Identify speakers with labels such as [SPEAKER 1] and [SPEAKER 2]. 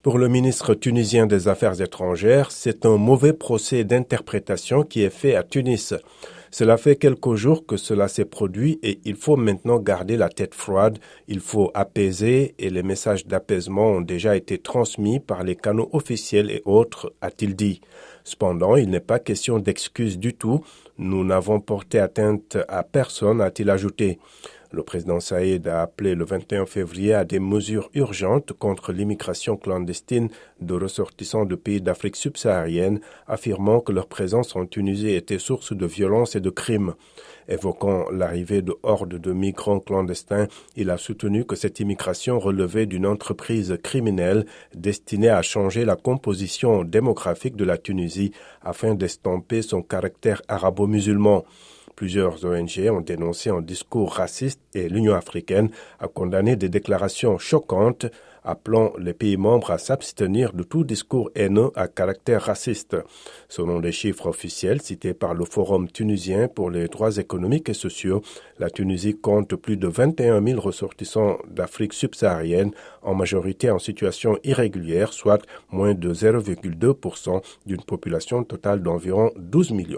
[SPEAKER 1] Pour le ministre tunisien des Affaires étrangères, c'est un mauvais procès d'interprétation qui est fait à Tunis. Cela fait quelques jours que cela s'est produit et il faut maintenant garder la tête froide, il faut apaiser et les messages d'apaisement ont déjà été transmis par les canaux officiels et autres, a-t-il dit. Cependant, il n'est pas question d'excuses du tout. Nous n'avons porté atteinte à personne, a-t-il ajouté. Le président Saïd a appelé le 21 février à des mesures urgentes contre l'immigration clandestine de ressortissants de pays d'Afrique subsaharienne, affirmant que leur présence en Tunisie était source de violence et de crimes. Évoquant l'arrivée de hordes de migrants clandestins, il a soutenu que cette immigration relevait d'une entreprise criminelle destinée à changer la composition démographique de la Tunisie afin d'estomper son caractère arabo-musulman. Plusieurs ONG ont dénoncé un discours raciste et l'Union africaine a condamné des déclarations choquantes appelant les pays membres à s'abstenir de tout discours haineux à caractère raciste. Selon les chiffres officiels cités par le Forum tunisien pour les droits économiques et sociaux, la Tunisie compte plus de 21 000 ressortissants d'Afrique subsaharienne, en majorité en situation irrégulière, soit moins de 0,2% d'une population totale d'environ 12 millions.